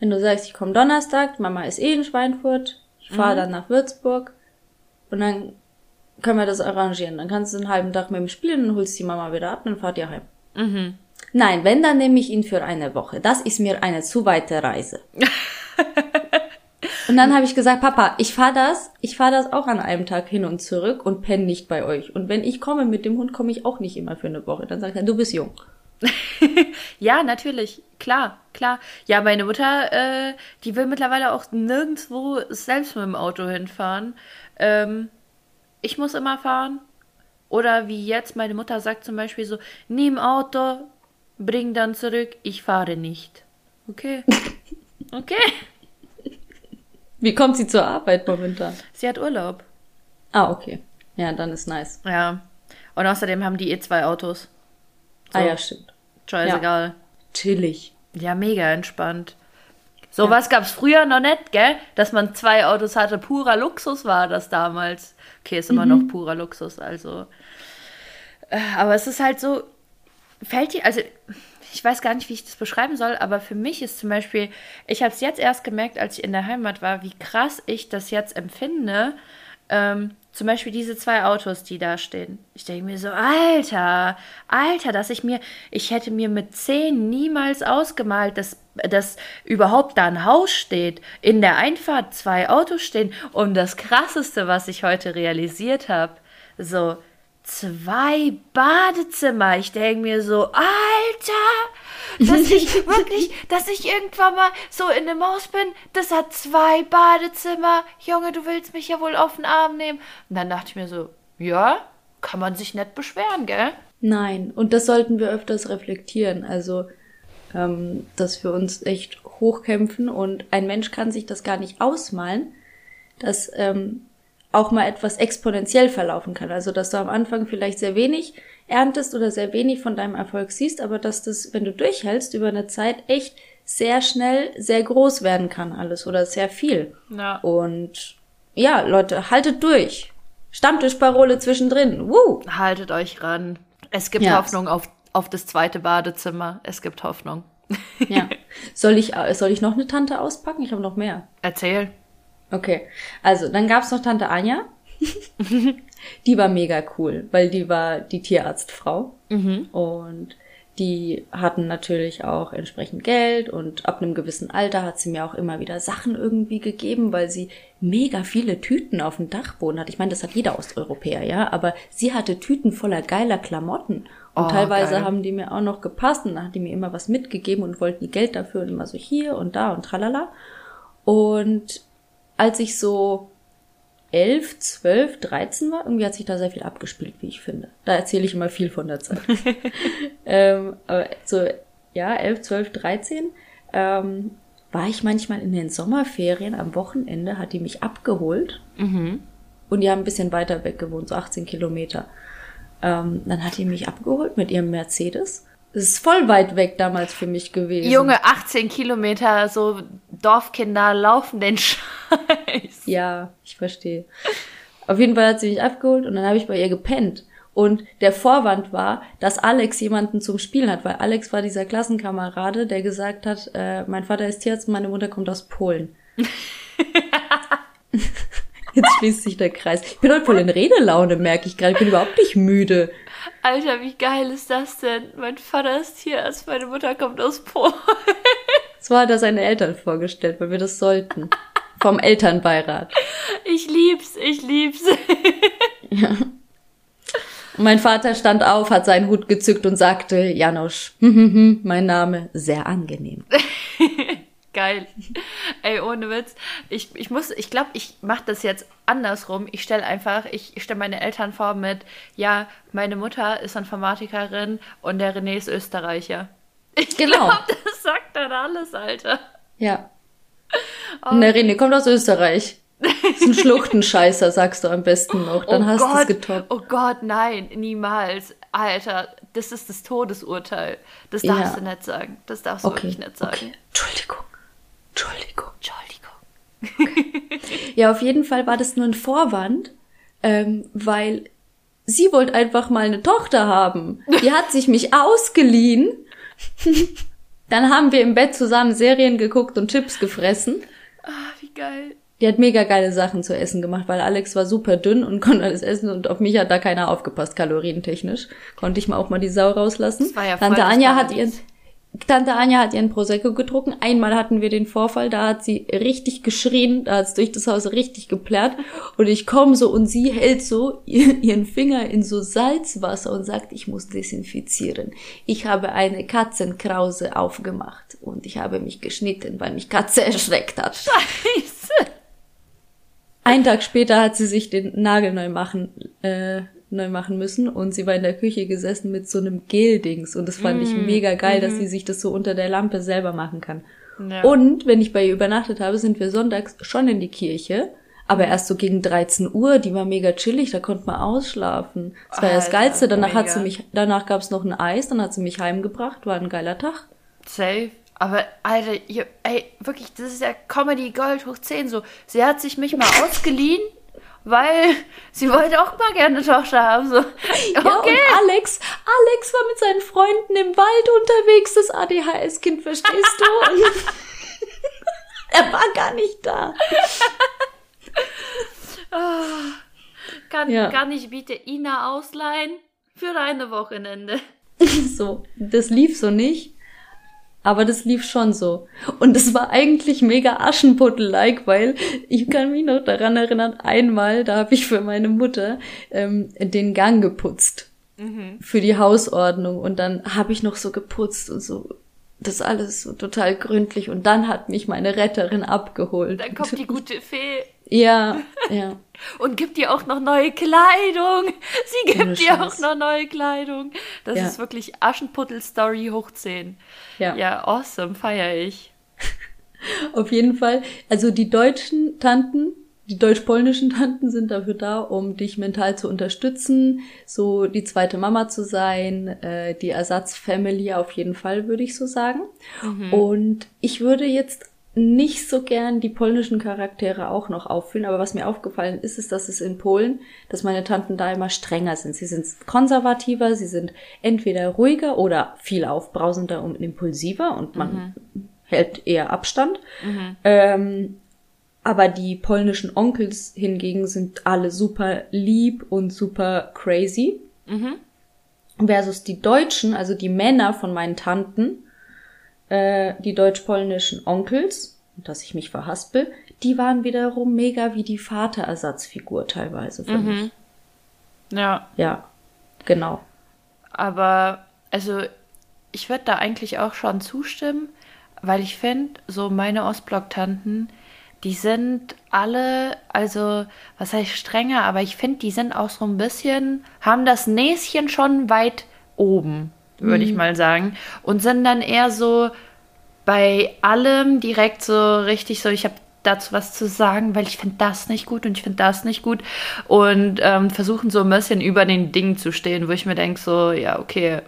Wenn du sagst, ich komme Donnerstag, Mama ist eh in Schweinfurt, ich fahre dann nach Würzburg und dann können wir das arrangieren. Dann kannst du einen halben Tag mit ihm spielen, dann holst die Mama wieder ab, dann fahrt ihr heim. Nein, wenn, dann nehme ich ihn für eine Woche. Das ist mir eine zu weite Reise. Und dann habe ich gesagt, Papa, ich fahr das, ich fahr das auch an einem Tag hin und zurück und penne nicht bei euch. Und wenn ich komme mit dem Hund, komme ich auch nicht immer für eine Woche. Dann sagt er, du bist jung. Ja, natürlich. Klar, klar. Ja, meine Mutter, äh, die will mittlerweile auch nirgendwo selbst mit dem Auto hinfahren. Ähm, ich muss immer fahren. Oder wie jetzt, meine Mutter sagt zum Beispiel so, nimm Auto, bring dann zurück, ich fahre nicht. Okay. Okay. Wie kommt sie zur Arbeit momentan? Sie hat Urlaub. Ah, okay. Ja, dann ist nice. Ja. Und außerdem haben die eh zwei Autos. Ah ja, stimmt. Scheißegal. Chillig. Ja, mega entspannt. So was gab's früher noch nicht, gell? Dass man zwei Autos hatte. Purer Luxus war das damals. Okay, ist immer noch purer Luxus, also. Äh, Aber es ist halt so, fällt dir, also ich weiß gar nicht, wie ich das beschreiben soll, aber für mich ist zum Beispiel, ich habe es jetzt erst gemerkt, als ich in der Heimat war, wie krass ich das jetzt empfinde. Ähm, zum Beispiel diese zwei Autos, die da stehen. Ich denke mir so, Alter, Alter, dass ich mir, ich hätte mir mit zehn niemals ausgemalt, dass, dass überhaupt da ein Haus steht, in der Einfahrt zwei Autos stehen. Und das Krasseste, was ich heute realisiert habe, so, zwei Badezimmer. Ich denke mir so, Alter, dass ich wirklich, dass ich irgendwann mal so in einem Haus bin, das hat zwei Badezimmer. Junge, du willst mich ja wohl auf den Arm nehmen. Und dann dachte ich mir so, ja, kann man sich nicht beschweren, gell? Nein, und das sollten wir öfters reflektieren. Also, ähm, dass wir uns echt hochkämpfen und ein Mensch kann sich das gar nicht ausmalen, dass ähm, auch mal etwas exponentiell verlaufen kann. Also, dass du am Anfang vielleicht sehr wenig erntest oder sehr wenig von deinem Erfolg siehst, aber dass das, wenn du durchhältst, über eine Zeit echt sehr schnell sehr groß werden kann alles oder sehr viel. Ja. Und ja, Leute, haltet durch. Stammtischparole zwischendrin. Woo! Haltet euch ran. Es gibt Ja. Hoffnung auf, auf das zweite Badezimmer. Es gibt Hoffnung. Ja. Soll ich, äh, soll ich noch eine Tante auspacken? Ich habe noch mehr. Erzähl. Okay, also dann gab's noch Tante Anja. die war mega cool, weil die war die Tierarztfrau. Und die hatten natürlich auch entsprechend Geld und ab einem gewissen Alter hat sie mir auch immer wieder Sachen irgendwie gegeben, weil sie mega viele Tüten auf dem Dachboden hat. Ich meine, das hat jeder Osteuropäer, ja, aber sie hatte Tüten voller geiler Klamotten. Und Oh, teilweise geil. haben die mir auch noch gepasst und dann hat die mir immer was mitgegeben und wollten die Geld dafür und immer so hier und da und tralala. Und als ich so elf, zwölf, dreizehn war, irgendwie hat sich da sehr viel abgespielt, wie ich finde. Da erzähle ich immer viel von der Zeit. ähm, aber so, ja, elf, zwölf, dreizehn, ähm, war ich manchmal in den Sommerferien am Wochenende, hat die mich abgeholt. Und die haben ein bisschen weiter weg gewohnt, so 18 Kilometer. Ähm, dann hat die mich abgeholt mit ihrem Mercedes. Das ist voll weit weg damals für mich gewesen. Junge, 18 Kilometer, so Dorfkinder laufen den Scheiß. Ja, ich verstehe. Auf jeden Fall hat sie mich abgeholt und dann habe ich bei ihr gepennt. Und der Vorwand war, dass Alex jemanden zum Spielen hat, weil Alex war dieser Klassenkamerade, der gesagt hat, äh, mein Vater ist Tierarzt und meine Mutter kommt aus Polen. Jetzt schließt sich der Kreis. Ich bin heute voll in Redelaune, merke ich gerade. Ich bin überhaupt nicht müde. Alter, wie geil ist das denn? Mein Vater ist hier, als meine Mutter kommt aus Polen. So hat er seine Eltern vorgestellt, weil wir das sollten. Vom Elternbeirat. Ich lieb's, ich lieb's. Und mein Vater stand auf, hat seinen Hut gezückt und sagte, Janosch, mein Name, sehr angenehm. Geil. Ey, ohne Witz. Ich, ich muss, ich glaube, ich mache das jetzt andersrum. Ich stelle einfach, ich, ich stelle meine Eltern vor mit, ja, meine Mutter ist Informatikerin und der René ist Österreicher. Ich Genau. glaub, das sagt dann alles, Alter. Ja. Und der René kommt aus Österreich. Ist ein Schluchtenscheißer, sagst du am besten noch. Dann oh hast du es getoppt. Oh Gott, nein, niemals. Alter, das ist das Todesurteil. Das darfst Ja. du nicht sagen. Das darfst du Okay, wirklich nicht sagen. okay. Entschuldigung. Entschuldigung. Entschuldigung. Ja, auf jeden Fall war das nur ein Vorwand, ähm, weil sie wollte einfach mal eine Tochter haben. Die hat sich mich ausgeliehen. Dann haben wir im Bett zusammen Serien geguckt und Chips gefressen. Ah, wie geil. Die hat mega geile Sachen zu essen gemacht, weil Alex war super dünn und konnte alles essen und auf mich hat da keiner aufgepasst, kalorientechnisch. Konnte ich mal auch mal die Sau rauslassen. Das war ja voll Tante Anja hat ihren Tante Anja hat ihren Prosecco getrunken. Einmal hatten wir den Vorfall, da hat sie richtig geschrien, da hat es durch das Haus richtig geplärrt. Und ich komme so und sie hält so ihren Finger in so Salzwasser und sagt, ich muss desinfizieren. Ich habe eine Katzenkrause aufgemacht und ich habe mich geschnitten, weil mich Katze erschreckt hat. Scheiße. Einen Tag später hat sie sich den Nagel neu machen, äh, neu machen müssen und sie war in der Küche gesessen mit so einem Gel-Dings und das fand ich mega geil, dass sie sich das so unter der Lampe selber machen kann. Ja. Und wenn ich bei ihr übernachtet habe, sind wir sonntags schon in die Kirche. Aber erst so gegen 13 Uhr, die war mega chillig, da konnte man ausschlafen. Das war ja das Alter, Geilste. Danach hat mega. sie mich, danach gab's noch ein Eis, dann hat sie mich heimgebracht, war ein geiler Tag. Safe. Aber, Alter, ihr, ey, wirklich, das ist ja Comedy Gold hoch 10 so. Sie hat sich mich mal ausgeliehen, weil sie wollte auch mal gerne eine Tochter haben. So. Okay. Ja, und Alex, Alex war mit seinen Freunden im Wald unterwegs, das ADHS-Kind, verstehst du? Er war gar nicht da. kann, Ja. kann ich bitte Ina ausleihen für eine Wochenende? So, das lief so nicht. Aber das lief schon so. Und das war eigentlich mega Aschenputtel-like, weil ich kann mich noch daran erinnern, einmal, da habe ich für meine Mutter ähm, den Gang geputzt. Für die Hausordnung. Und dann habe ich noch so geputzt und so. Das alles so total gründlich. Und dann hat mich meine Retterin abgeholt. Dann kommt die gute Fee Ja, ja. und gibt dir auch noch neue Kleidung. Sie gibt Ohne dir auch noch neue Kleidung. Das Ja. ist wirklich Aschenputtel-Story hoch 10. Ja. Ja, awesome, feier ich. Auf jeden Fall. Also die deutschen Tanten, die deutsch-polnischen Tanten sind dafür da, um dich mental zu unterstützen, so die zweite Mama zu sein, äh, die Ersatzfamily auf jeden Fall, würde ich so sagen. Und ich würde jetzt nicht so gern die polnischen Charaktere auch noch auffüllen, aber was mir aufgefallen ist, ist, dass es in Polen, dass meine Tanten da immer strenger sind. Sie sind konservativer, sie sind entweder ruhiger oder viel aufbrausender und impulsiver und man hält eher Abstand. Ähm, aber die polnischen Onkels hingegen sind alle super lieb und super crazy. Versus die Deutschen, also die Männer von meinen Tanten, äh, die deutsch-polnischen Onkels, dass ich mich verhaspel, die waren wiederum mega wie die Vaterersatzfigur teilweise für mich. Ja, Ja, genau. aber also ich würde da eigentlich auch schon zustimmen, weil ich finde, so meine Ostblock-Tanten, die sind alle, also was heißt strenger, aber ich finde, die sind auch so ein bisschen, haben das Näschen schon weit oben, würde ich mal sagen, und sind dann eher so bei allem direkt so richtig so, ich habe dazu was zu sagen, weil ich finde das nicht gut und ich finde das nicht gut und ähm, versuchen so ein bisschen über den Dingen zu stehen, wo ich mir denke so, ja, okay,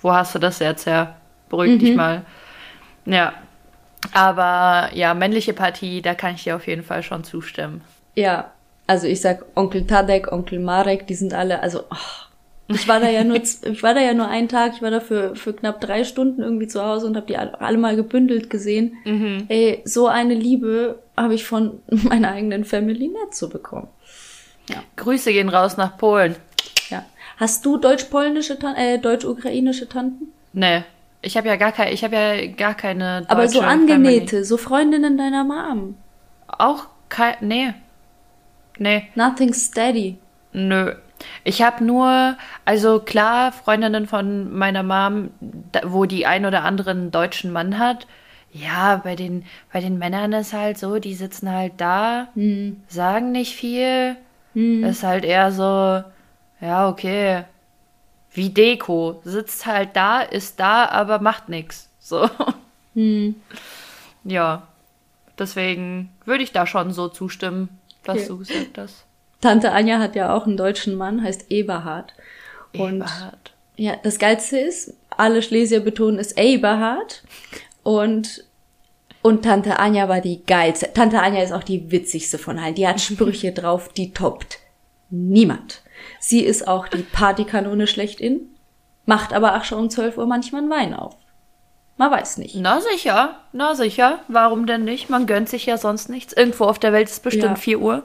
wo hast du das jetzt her? Beruhig dich mal. Ja, aber ja, männliche Partie, da kann ich dir auf jeden Fall schon zustimmen. Ja, also ich sag Onkel Tadek, Onkel Marek, die sind alle, also ach, ich war da ja nur, ich war da ja nur einen Tag, ich war da für, für knapp drei Stunden irgendwie zu Hause und habe die alle, mal gebündelt gesehen. Ey, so eine Liebe habe ich von meiner eigenen Family nicht so bekommen. Grüße gehen raus nach Polen. Ja. Hast du deutsch-polnische, äh, deutsch-ukrainische Tanten? Nee, ich habe ja gar keine, ich habe ja gar keine deutsche Aber so Family. angenähte, so Freundinnen deiner Mom. Auch kein, nee. Nee, Nothing steady. nö. Ich habe nur, also klar, Freundinnen von meiner Mom, da, wo die ein oder anderen deutschen Mann hat. Ja, bei den, bei den Männern ist halt so, die sitzen halt da, sagen nicht viel. Ist halt eher so, ja, okay. Wie Deko. Sitzt halt da, ist da, aber macht nix. So. Ja. Deswegen würde ich da schon so zustimmen, was Okay. du gesagt hast. Tante Anja hat ja auch einen deutschen Mann, heißt Eberhard. Und Eberhard. ja, das Geilste ist, alle Schlesier betonen es Eberhard. Und, und Tante Anja war die geilste. Tante Anja ist auch die witzigste von allen. Die hat Sprüche drauf, die toppt niemand. Sie ist auch die Partykanone schlechthin, macht aber auch schon um 12 Uhr manchmal einen Wein auf. Man weiß nicht. Na sicher, na sicher. Warum denn nicht? Man gönnt sich ja sonst nichts. Irgendwo auf der Welt ist bestimmt Ja. 4 Uhr.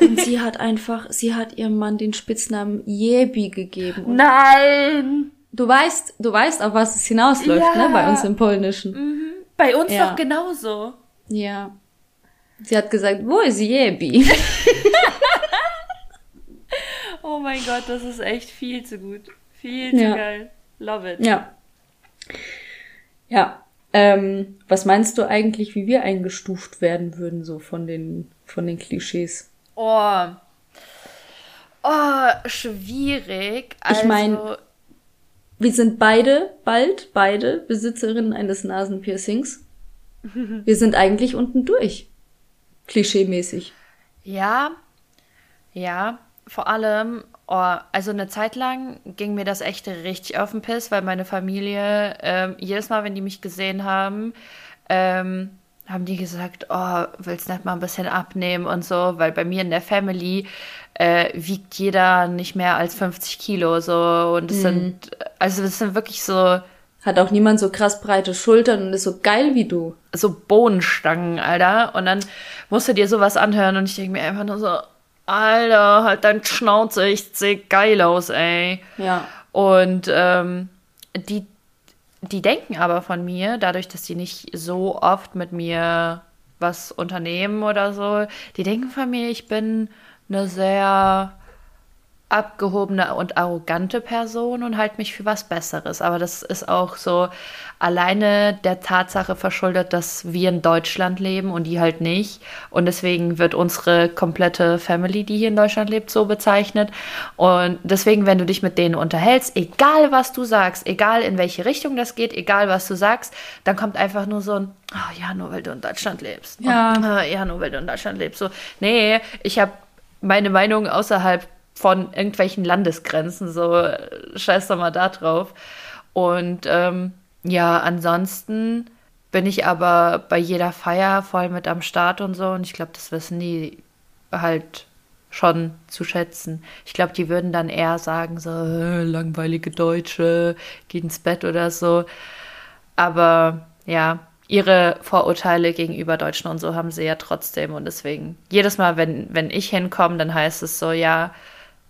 Und sie hat einfach, sie hat ihrem Mann den Spitznamen Jebi gegeben. Und Nein! du weißt, du weißt, auf was es hinausläuft, Ja. ne, bei uns im Polnischen. Bei uns Ja. doch genauso. Ja. Sie hat gesagt, wo ist Jebi? Oh mein Gott, das ist echt viel zu gut. Viel zu Ja. geil. Love it. ja. Ja. Ähm, was meinst du eigentlich, wie wir eingestuft werden würden, so von den, von den Klischees? Oh. Oh, schwierig. Also, Ich mein- Wir sind beide, bald beide, Besitzerinnen eines Nasenpiercings. Wir sind eigentlich unten durch. Klischeemäßig. Ja, ja, vor allem, oh, also eine Zeit lang ging mir das echt richtig auf den Piss, weil meine Familie, ähm, jedes Mal, wenn die mich gesehen haben, ähm, haben die gesagt, oh, willst nicht mal ein bisschen abnehmen und so, weil bei mir in der Family äh, wiegt jeder nicht mehr als 50 Kilo so und es mhm. sind, also es sind wirklich so hat auch niemand so krass breite Schultern und ist so geil wie du. So Bohnenstangen, Alter. Und dann musst du dir sowas anhören und ich denke mir einfach nur so, Alter, halt dein Schnauze, ich seh geil aus, ey. Ja. Und ähm, die, die denken aber von mir, dadurch, dass die nicht so oft mit mir was unternehmen oder so, die denken von mir, ich bin eine sehr abgehobene und arrogante Person und halte mich für was Besseres. Aber das ist auch so alleine der Tatsache verschuldet, dass wir in Deutschland leben und die halt nicht. Und deswegen wird unsere komplette Family, die hier in Deutschland lebt, so bezeichnet. Und deswegen, wenn du dich mit denen unterhältst, egal was du sagst, egal in welche Richtung das geht, egal was du sagst, dann kommt einfach nur so ein, oh, ja, nur weil du in Deutschland lebst. Ja. Und, äh, ja, nur weil du in Deutschland lebst. So, nee, ich habe meine Meinung außerhalb von irgendwelchen Landesgrenzen, so scheiß doch mal da drauf. Und ähm, ja, ansonsten bin ich aber bei jeder Feier voll mit am Start und so. Und ich glaube, das wissen die halt schon zu schätzen. Ich glaube, die würden dann eher sagen, so, äh, langweilige Deutsche, geht ins Bett oder so. Aber ja, ihre Vorurteile gegenüber Deutschen und so haben sie ja trotzdem. Und deswegen, jedes Mal, wenn, wenn ich hinkomme, dann heißt es so, ja,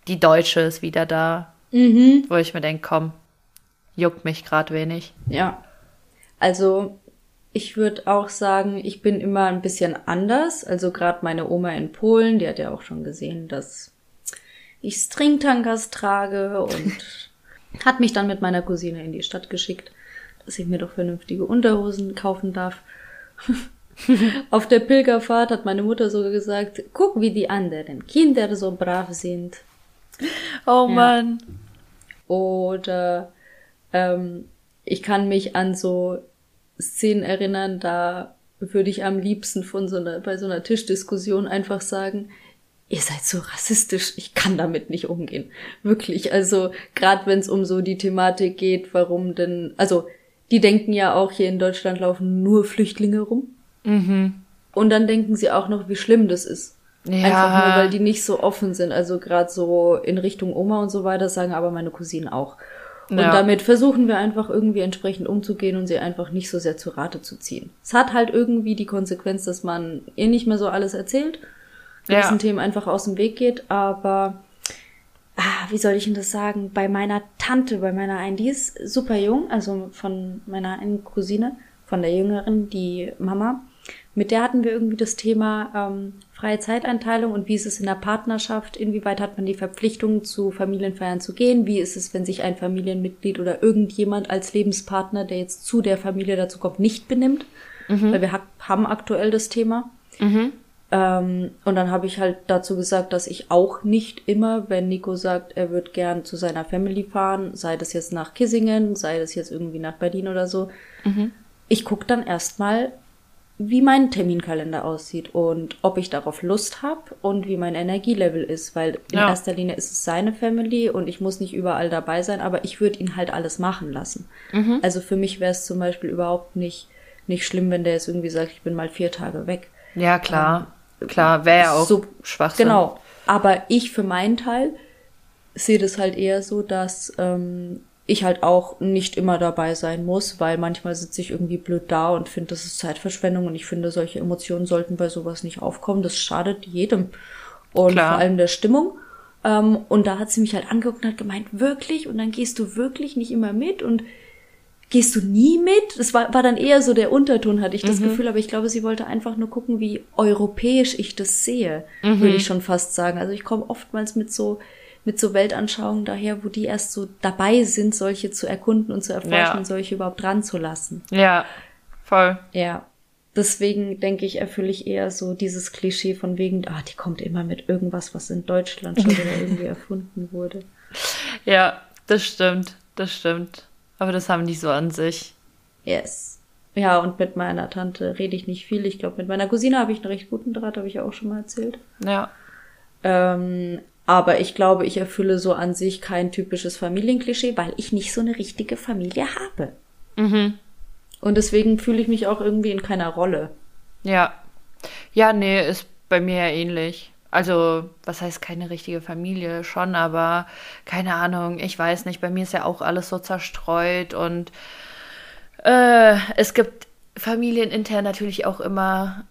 die Deutsche ist wieder da. Mhm. Wo ich mir denke, komm, juckt mich gerade wenig. Ja. Also ich würde auch sagen, ich bin immer ein bisschen anders. Also gerade meine Oma in Polen, die hat ja auch schon gesehen, dass ich Stringtankers trage und hat mich dann mit meiner Cousine in die Stadt geschickt, dass ich mir doch vernünftige Unterhosen kaufen darf. Auf der Pilgerfahrt hat meine Mutter sogar gesagt, guck, wie die anderen Kinder so brav sind. Oh ja. Mann. Oder ähm, ich kann mich an so Szenen erinnern, da würde ich am liebsten von so einer, bei so einer Tischdiskussion einfach sagen, ihr seid so rassistisch, ich kann damit nicht umgehen. Wirklich. Also, gerade wenn es um so die Thematik geht, warum denn, also, die denken ja auch, hier in Deutschland laufen nur Flüchtlinge rum. Mhm. Und dann denken sie auch noch, wie schlimm das ist. Ja. Einfach nur, weil die nicht so offen sind. Also gerade so in Richtung Oma und so weiter sagen aber meine Cousinen auch. Und ja. damit versuchen wir einfach irgendwie entsprechend umzugehen und sie einfach nicht so sehr zu Rate zu ziehen. Es hat halt irgendwie die Konsequenz, dass man ihr nicht mehr so alles erzählt, gewissen ja. Themen einfach aus dem Weg geht, aber ah, wie soll ich denn das sagen? Bei meiner Tante, bei meiner einen, die ist super jung, also von meiner einen Cousine, von der jüngeren, die Mama, mit der hatten wir irgendwie das Thema ähm, freie Zeiteinteilung und wie ist es in der Partnerschaft, inwieweit hat man die Verpflichtung, zu Familienfeiern zu gehen, wie ist es, wenn sich ein Familienmitglied oder irgendjemand als Lebenspartner, der jetzt zu der Familie dazu kommt, nicht benimmt, mhm. weil wir ha haben aktuell das Thema. Mhm. Ähm, und dann habe ich halt dazu gesagt, dass ich auch nicht immer, wenn Nico sagt, er wird gern zu seiner Family fahren, sei das jetzt nach Kissingen, sei das jetzt irgendwie nach Berlin oder so, mhm. ich gucke dann erstmal, wie mein Terminkalender aussieht und ob ich darauf Lust habe und wie mein Energielevel ist, weil in ja. erster Linie ist es seine Family und ich muss nicht überall dabei sein, aber ich würde ihn halt alles machen lassen. Mhm. Also für mich wäre es zum Beispiel überhaupt nicht, nicht schlimm, wenn der jetzt irgendwie sagt, ich bin mal vier Tage weg. Ja, klar. Ähm, klar, wäre ja auch so, Schwachsinn. Genau. Aber ich für meinen Teil sehe das halt eher so, dass ähm, ich halt auch nicht immer dabei sein muss, weil manchmal sitze ich irgendwie blöd da und finde, das ist Zeitverschwendung und ich finde, solche Emotionen sollten bei sowas nicht aufkommen. Das schadet jedem und Klar. vor allem der Stimmung. Ähm, und da hat sie mich halt angeguckt und hat gemeint, wirklich? Und dann gehst du wirklich nicht immer mit und gehst du nie mit? Das war, war dann eher so der Unterton, hatte ich das mhm. Gefühl, aber ich glaube, sie wollte einfach nur gucken, wie europäisch ich das sehe, mhm. würde ich schon fast sagen. Also ich komme oftmals mit so mit so Weltanschauungen daher, wo die erst so dabei sind, solche zu erkunden und zu erforschen ja. und solche überhaupt dran zu lassen. Ja, voll. Ja. Deswegen denke ich, erfülle ich eher so dieses Klischee von wegen, ah, die kommt immer mit irgendwas, was in Deutschland schon wieder irgendwie erfunden wurde. Ja, das stimmt, das stimmt. Aber das haben die so an sich. Yes. Ja, und mit meiner Tante rede ich nicht viel. Ich glaube, mit meiner Cousine habe ich einen recht guten Draht, habe ich auch schon mal erzählt. Ja. Ähm, aber ich glaube, ich erfülle so an sich kein typisches Familienklischee, weil ich nicht so eine richtige Familie habe. Mhm. Und deswegen fühle ich mich auch irgendwie in keiner Rolle. Ja. Ja, nee, ist bei mir ja ähnlich. Also, was heißt keine richtige Familie? Schon, aber keine Ahnung, ich weiß nicht. Bei mir ist ja auch alles so zerstreut und äh, es gibt familienintern natürlich auch immer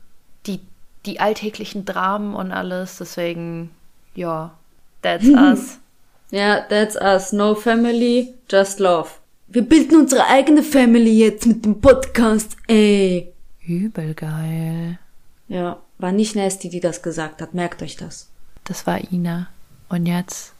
die, die alltäglichen Dramen und alles. Deswegen, ja, that's us. Ja, that's us. No family, just love. Wir bilden unsere eigene Family jetzt mit dem Podcast, ey. Übel geil. Ja, war nicht Nasty, die das gesagt hat. Merkt euch das. Das war Ina. Und jetzt,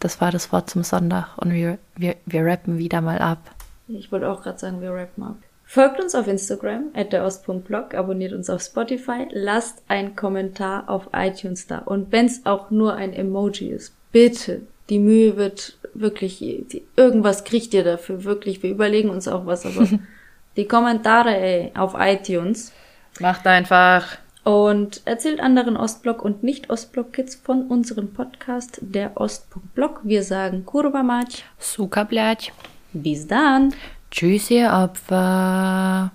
das war das Wort zum Sonntag. Und wir, wir, wir rappen wieder mal ab. Ich wollte auch gerade sagen, wir rappen ab. Folgt uns auf Instagram at der Ost.blog, abonniert uns auf Spotify, lasst einen Kommentar auf iTunes da. Und wenn es auch nur ein Emoji ist, bitte, die Mühe wird wirklich, die, irgendwas kriegt ihr dafür, wirklich. Wir überlegen uns auch was, aber die Kommentare ey, auf iTunes. Macht einfach. Und erzählt anderen Ostblock und Nicht-Ostblock-Kids von unserem Podcast, der Ost.blog. Wir sagen Kurva Mać. Suka Bis dann. Tschüss, ihr Opfer.